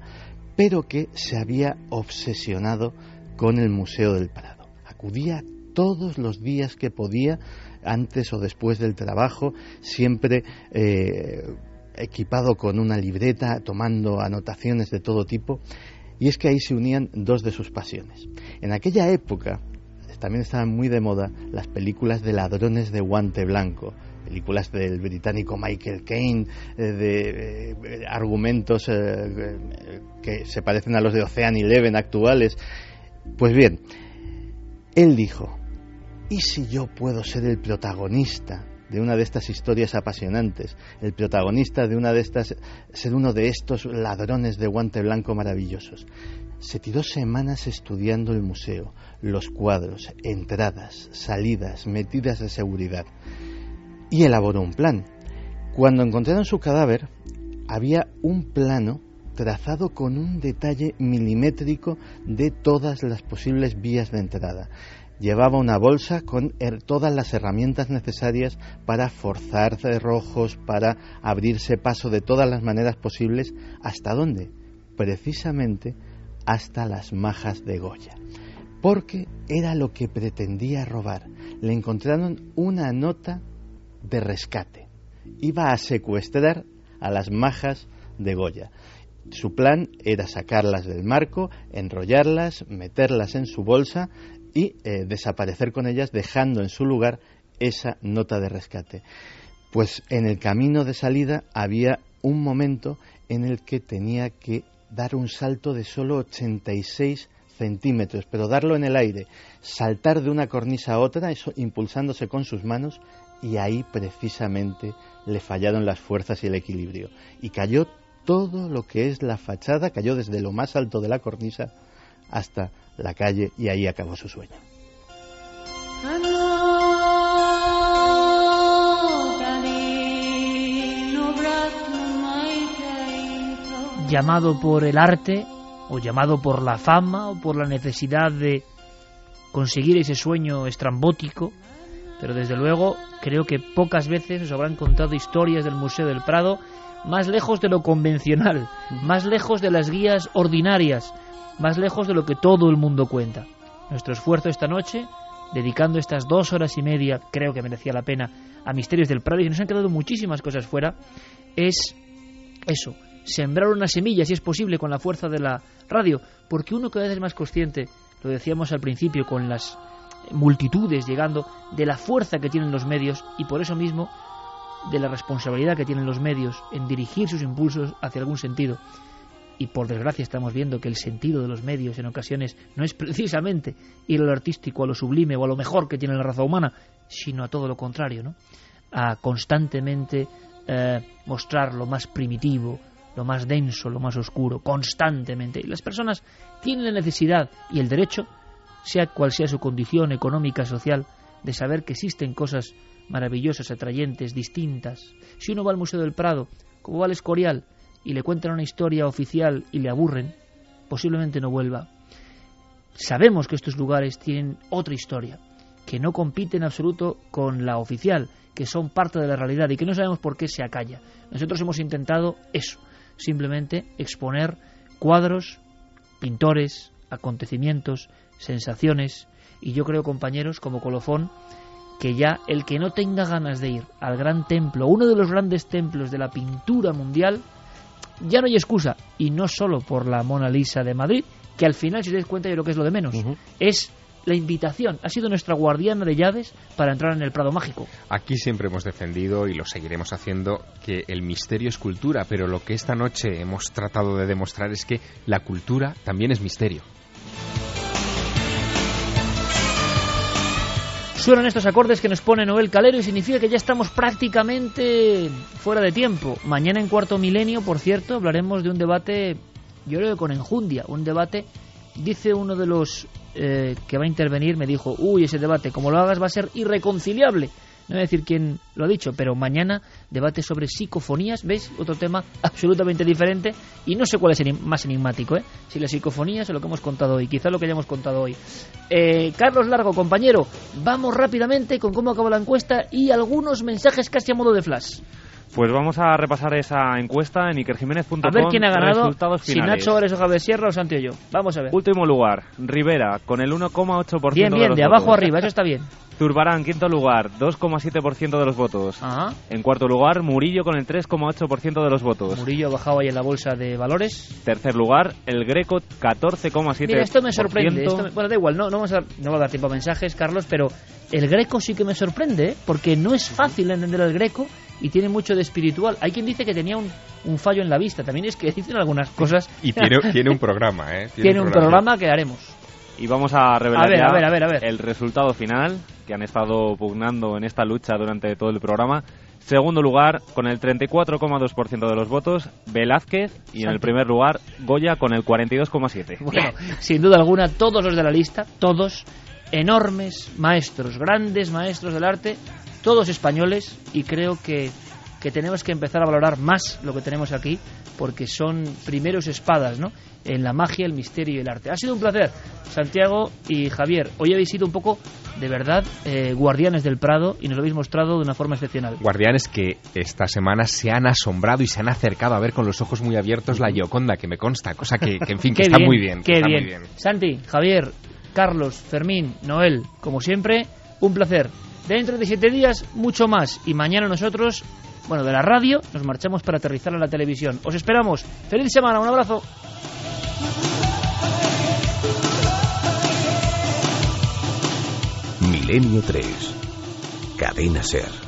pero que se había obsesionado con el Museo del Prado. Acudía todos los días que podía, antes o después del trabajo, siempre eh, equipado con una libreta, tomando anotaciones de todo tipo y es que ahí se unían dos de sus pasiones. En aquella época también estaban muy de moda las películas de ladrones de guante blanco, películas del británico Michael Caine, eh, de eh, argumentos eh, que se parecen a los de Ocean Eleven actuales. Pues bien, él dijo, ¿y si yo puedo ser el protagonista de una de estas historias apasionantes, el protagonista de una de estas, ser uno de estos ladrones de guante blanco maravillosos. Se tiró semanas estudiando el museo, los cuadros, entradas, salidas, metidas de seguridad, y elaboró un plan. Cuando encontraron su cadáver, había un plano trazado con un detalle milimétrico de todas las posibles vías de entrada llevaba una bolsa con todas las herramientas necesarias para forzar cerrojos, para abrirse paso de todas las maneras posibles. ¿Hasta dónde? Precisamente hasta las majas de Goya. Porque era lo que pretendía robar. Le encontraron una nota de rescate. Iba a secuestrar a las majas de Goya. Su plan era sacarlas del marco, enrollarlas, meterlas en su bolsa y eh, desaparecer con ellas dejando en su lugar esa nota de rescate. Pues en el camino de salida había un momento en el que tenía que dar un salto de solo 86 centímetros, pero darlo en el aire, saltar de una cornisa a otra, eso impulsándose con sus manos, y ahí precisamente le fallaron las fuerzas y el equilibrio. Y cayó todo lo que es la fachada, cayó desde lo más alto de la cornisa hasta la calle y ahí acabó su sueño. Llamado por el arte, o llamado por la fama, o por la necesidad de conseguir ese sueño estrambótico, pero desde luego creo que pocas veces os habrán contado historias del Museo del Prado más lejos de lo convencional, más lejos de las guías ordinarias, más lejos de lo que todo el mundo cuenta. Nuestro esfuerzo esta noche, dedicando estas dos horas y media, creo que merecía la pena, a Misterios del Prado, y nos han quedado muchísimas cosas fuera, es eso, sembrar una semilla, si es posible, con la fuerza de la radio, porque uno cada vez es más consciente, lo decíamos al principio, con las multitudes llegando, de la fuerza que tienen los medios, y por eso mismo de la responsabilidad que tienen los medios en dirigir sus impulsos hacia algún sentido y por desgracia estamos viendo que el sentido de los medios en ocasiones no es precisamente ir a lo artístico, a lo sublime o a lo mejor que tiene la raza humana, sino a todo lo contrario, ¿no? A constantemente eh, mostrar lo más primitivo, lo más denso, lo más oscuro, constantemente. Y las personas tienen la necesidad y el derecho, sea cual sea su condición económica, social, de saber que existen cosas maravillosas, atrayentes, distintas. Si uno va al Museo del Prado, como va al Escorial, y le cuentan una historia oficial y le aburren, posiblemente no vuelva. Sabemos que estos lugares tienen otra historia, que no compite en absoluto con la oficial, que son parte de la realidad y que no sabemos por qué se acalla. Nosotros hemos intentado eso, simplemente exponer cuadros, pintores, acontecimientos, sensaciones, y yo creo, compañeros, como colofón, que ya el que no tenga ganas de ir al gran templo, uno de los grandes templos de la pintura mundial, ya no hay excusa, y no solo por la Mona Lisa de Madrid, que al final, si te das cuenta, yo creo que es lo de menos, es la invitación. Ha sido nuestra guardiana de llaves para entrar en el Prado Mágico. Aquí siempre hemos defendido y lo seguiremos haciendo que el misterio es cultura, pero lo que esta noche hemos tratado de demostrar es que la cultura también es misterio. Suenan estos acordes que nos pone Noel Calero y significa que ya estamos prácticamente fuera de tiempo. Mañana en cuarto milenio, por cierto, hablaremos de un debate, yo creo que con enjundia, un debate, dice uno de los eh, que va a intervenir, me dijo, uy, ese debate, como lo hagas va a ser irreconciliable no voy a decir quién lo ha dicho, pero mañana debate sobre psicofonías, ¿veis? Otro tema absolutamente diferente y no sé cuál es más enigmático, ¿eh? Si las psicofonías o lo que hemos contado hoy, quizá lo que hayamos contado hoy. Eh, Carlos Largo, compañero, vamos rápidamente con cómo acaba la encuesta y algunos mensajes casi a modo de flash. Pues vamos a repasar esa encuesta en ikerjiménez.com. A ver quién ha ganado, si Nacho Ores o Javier Sierra o Santi o yo. Vamos a ver. Último lugar, Rivera, con el 1,8% Bien, bien, de, de abajo arriba, eso está bien. Zurbarán, quinto lugar, 2,7% de los votos. En cuarto lugar, Murillo con el 3,8% de los votos. Murillo ha bajado ahí en la bolsa de valores. Tercer lugar, el Greco, 14,7%. Mira, esto me sorprende. bueno, da igual, no, no, vamos a, no va a dar tiempo a mensajes, Carlos, pero el Greco sí que me sorprende, ¿eh? porque no es fácil entender el Greco y tiene mucho de espiritual. Hay quien dice que tenía un, un fallo en la vista. También es que [LAUGHS] dicen algunas cosas. Y tiene, tiene un [LAUGHS] programa, ¿eh? Tiene, un programa que haremos. Y vamos a revelar el resultado final que han estado pugnando en esta lucha durante todo el programa. Segundo lugar, con el 34,2% de los votos, Velázquez. Y en el primer lugar, Goya con el 42,7%. Bueno, sin duda alguna, todos los de la lista, todos enormes maestros, grandes maestros del arte, todos españoles. Y creo que, que tenemos que empezar a valorar más lo que tenemos aquí, porque son primeros espadas, ¿no? en la magia, el misterio y el arte. Ha sido un placer, Santiago y Javier. Hoy habéis sido un poco, de verdad, eh, guardianes del Prado y nos lo habéis mostrado de una forma excepcional. Guardianes que esta semana se han asombrado y se han acercado a ver con los ojos muy abiertos la Gioconda, que me consta, cosa que, en fin, [LAUGHS] que está muy bien. Qué está bien. Muy bien. Santi, Javier, Carlos, Fermín, Noel, como siempre, un placer. Dentro de siete días, mucho más. Y mañana nosotros bueno, de la radio, nos marchamos para aterrizar a la televisión. Os esperamos. Feliz semana, un abrazo. Milenio 3. Cadena Ser.